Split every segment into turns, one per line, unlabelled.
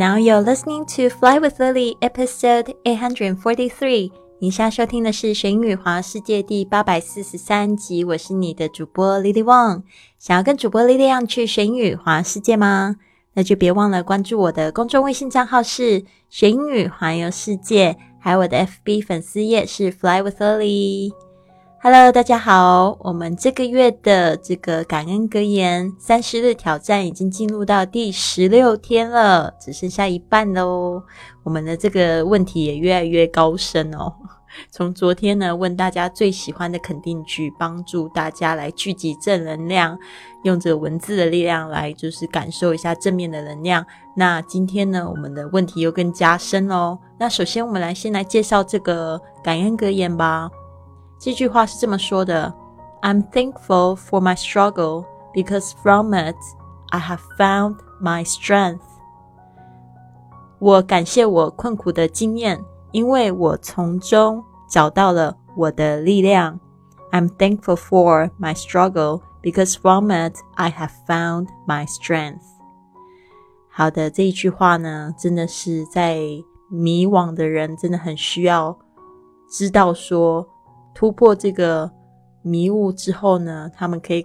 Now you're listening to Fly with Lily, episode eight hundred forty-three. 你现在收听的是《学英语华世界》第八百四十三集。我是你的主播 Lily Wang。想要跟主播 Lily 一样去学英语华世界吗？那就别忘了关注我的公众微信账号是“学英语环游世界”，还有我的 FB 粉丝页是 “Fly with Lily”。Hello，大家好！我们这个月的这个感恩格言三十日挑战已经进入到第十六天了，只剩下一半喽。我们的这个问题也越来越高深哦。从昨天呢问大家最喜欢的肯定句，帮助大家来聚集正能量，用这文字的力量来就是感受一下正面的能量。那今天呢，我们的问题又更加深哦。那首先我们来先来介绍这个感恩格言吧。这句话是这么说的：“I'm thankful for my struggle because from it I have found my strength。”我感谢我困苦的经验，因为我从中找到了我的力量。I'm thankful for my struggle because from it I have found my strength。好的，这一句话呢，真的是在迷惘的人真的很需要知道说。 突破这个迷雾之后呢，他们可以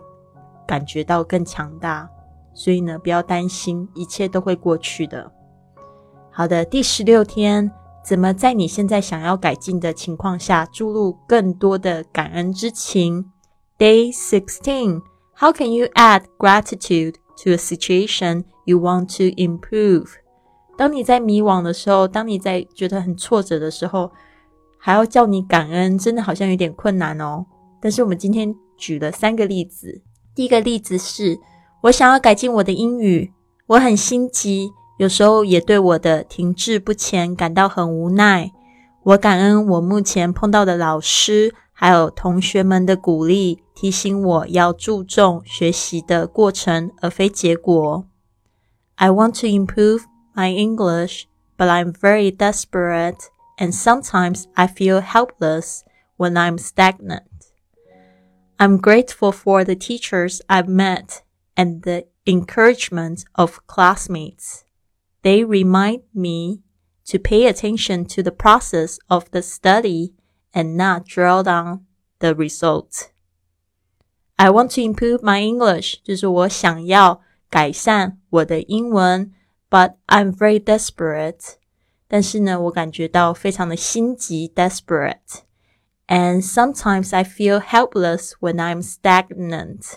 感觉到更强大。所以呢，不要担心，一切都会过去的。好的，第十六天，怎么在你现在想要改进的情况下注入更多的感恩之情？Day sixteen, how can you add gratitude to a situation you want to improve？当你在迷惘的时候，当你在觉得很挫折的时候。还要叫你感恩，真的好像有点困难哦。但是我们今天举了三个例子。第一个例子是我想要改进我的英语，我很心急，有时候也对我的停滞不前感到很无奈。我感恩我目前碰到的老师还有同学们的鼓励，提醒我要注重学习的过程而非结果。I want to improve my English, but I'm very desperate. and sometimes I feel helpless when I'm stagnant. I'm grateful for the teachers I've met and the encouragement of classmates. They remind me to pay attention to the process of the study and not dwell on the result. I want to improve my English，就是我想要改善我的英文，but I'm very desperate 但是呢，我感觉到非常的心急 （desperate）。And sometimes I feel helpless when I'm stagnant。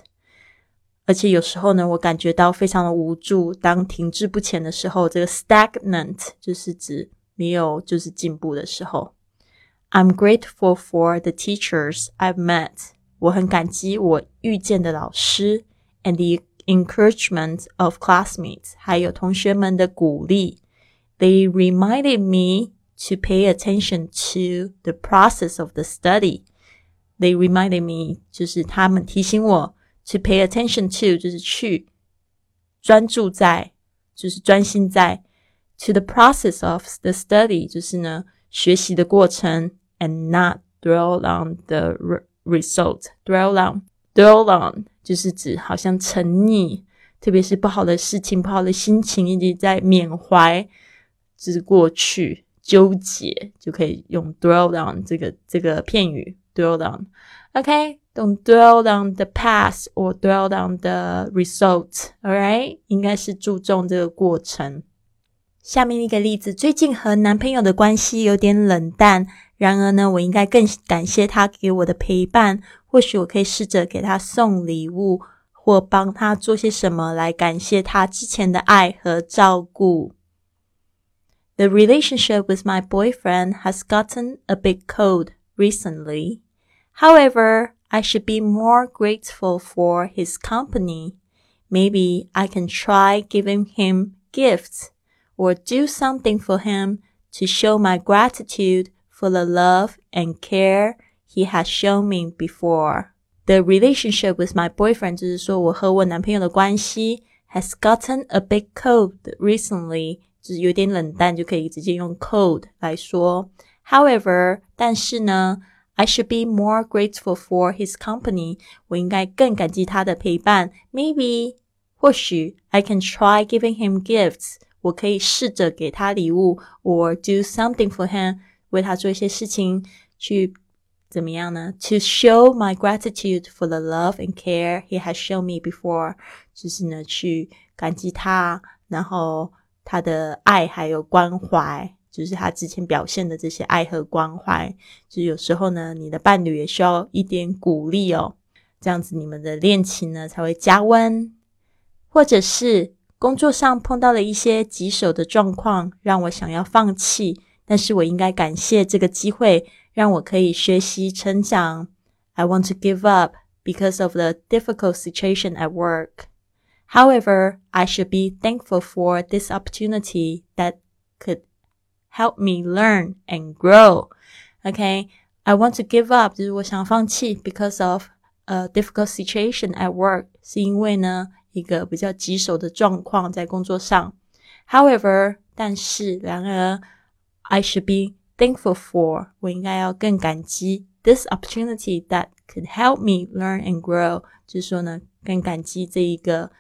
而且有时候呢，我感觉到非常的无助。当停滞不前的时候，这个 stagnant 就是指没有就是进步的时候。I'm grateful for the teachers I've met。我很感激我遇见的老师，and the encouragement of classmates，还有同学们的鼓励。 they reminded me to pay attention to the process of the study. They reminded me 就是他们提醒我 to pay attention to 就是去专注在就是专心在 to the process of the study 就是呢学习的过程 and not dwell on the result. Dwell on dwell on 就是指好像沉溺，特别是不好的事情、不好的心情，一直在缅怀。 就是过去纠结，就可以用 dwell on 这个这个片语 dwell on。OK，don't dwell on the past or dwell on the result。Alright，应该是注重这个过程。下面一个例子，最近和男朋友的关系有点冷淡，然而呢，我应该更感谢他给我的陪伴。或许我可以试着给他送礼物，或帮他做些什么来感谢他之前的爱和照顾。The relationship with my boyfriend has gotten a bit cold recently. However, I should be more grateful for his company. Maybe I can try giving him gifts or do something for him to show my gratitude for the love and care he has shown me before. The relationship with my boyfriend 就是说我和我男朋友的关系 has gotten a bit cold recently 就是有点冷淡，就可以直接用 cold 来说。However，但是呢，I should be more grateful for his company。我应该更感激他的陪伴。Maybe，或许，I can try giving him gifts。 我可以试着给他礼物，or do something for him，为他做一些事情，去怎么样呢？To show my gratitude for the love and care he has shown me before，就是呢，去感激他，然后 他的爱还有关怀，就是他之前表现的这些爱和关怀。就是有时候呢，你的伴侣也需要一点鼓励哦，这样子你们的恋情呢才会加温，或者是。工作上碰到了一些棘手的状况，让我想要放弃。但是我应该感谢这个机会，让我可以学习成长。I want to give up because of the difficult situation at work. However, I should be thankful for this opportunity that could help me learn and grow. Okay, I want to give up 就是我想放弃 because of a difficult situation at work，是因为呢。一个比较棘手的状况在工作上。However，但是然而，I should be thankful for 我应该要更感激 this opportunity that could help me learn and grow，就是说呢，更感激这一个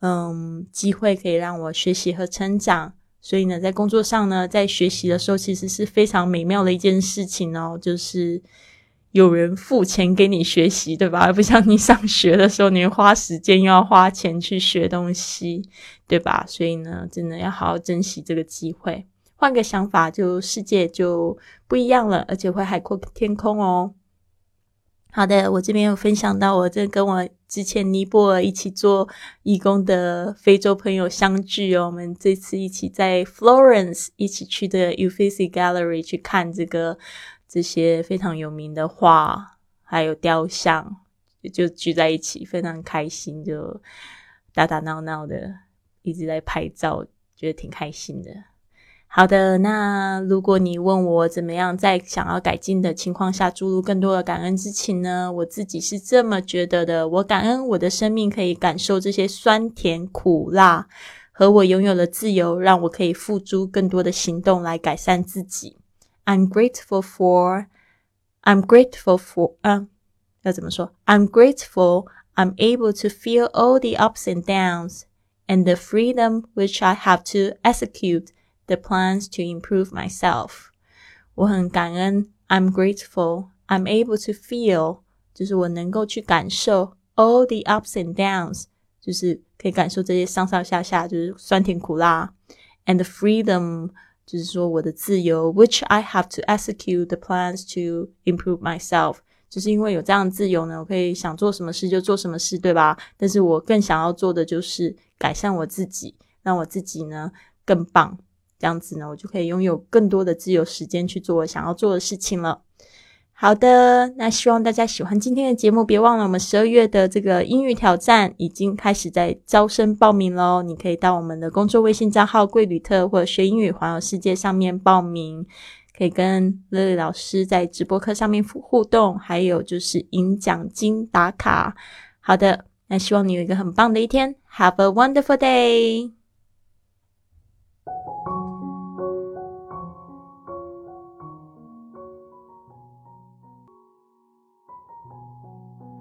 嗯机会可以让我学习和成长。所以呢，在工作上呢，在学习的时候，其实是非常美妙的一件事情哦，就是。有人付钱给你学习，对吧？而不像你上学的时候，你花时间又要花钱去学东西，对吧？所以呢，真的要好好珍惜这个机会。换个想法，就世界就不一样了，而且会海阔天空哦。好的，我这边有分享到，我这跟我之前尼泊尔一起做义工的非洲朋友相聚哦。我们这次一起在 Florence 一起去的 Uffizi Gallery 去看这个。这些非常有名的画，还有雕像，就聚在一起，非常开心，就打打闹闹的，一直在拍照，觉得挺开心的。好的，那如果你问我怎么样在想要改进的情况下注入更多的感恩之情呢？我自己是这么觉得的：我感恩我的生命可以感受这些酸甜苦辣，和我拥有的自由，让我可以付诸更多的行动来改善自己。I'm grateful for, I'm grateful for, um, 要怎么说? I'm grateful I'm able to feel all the ups and downs and the freedom which I have to execute the plans to improve myself. 我很感恩 I'm grateful I'm able to feel 就是我能够去感受 all the ups and downs 就是可以感受这些上上下下就是酸甜苦辣 and the freedom 就是说我的自由，which I have to execute the plans to improve myself，就是因为有这样的自由呢，我可以想做什么事就做什么事，对吧？但是我更想要做的就是改善我自己，让我自己呢更棒， 这样子呢，我就可以拥有更多的自由时间去做我想要做的事情了。好的，那希望大家喜欢今天的节目。别忘了，我们十二月的这个英语挑战已经开始在招生报名喽。你可以到我们的工作微信账号“贵旅特”或者“学英语环游世界”上面报名，可以跟乐乐老师在直播课上面互动，还有就是赢奖金打卡。好的，那希望你有一个很棒的一天，Have a wonderful day。